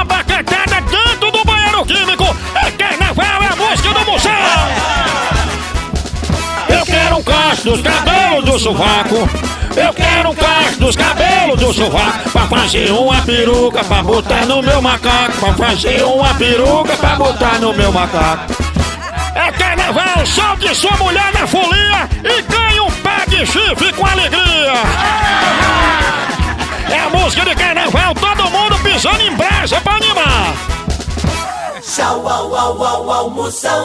uma baquetada dentro do banheiro químico. É carnaval, é a música do museu. Eu quero um cacho dos cabelos do sovaco. Eu quero um cacho dos cabelos do sovaco. Pra fazer uma peruca pra botar no meu macaco. Pra fazer uma peruca pra botar no meu macaco. É carnaval, solte sua mulher na folia e ganhe um pé de chifre com alegria música de carnaval, todo mundo pisando em brasa pra animar. Tchau, au, au, au, almoção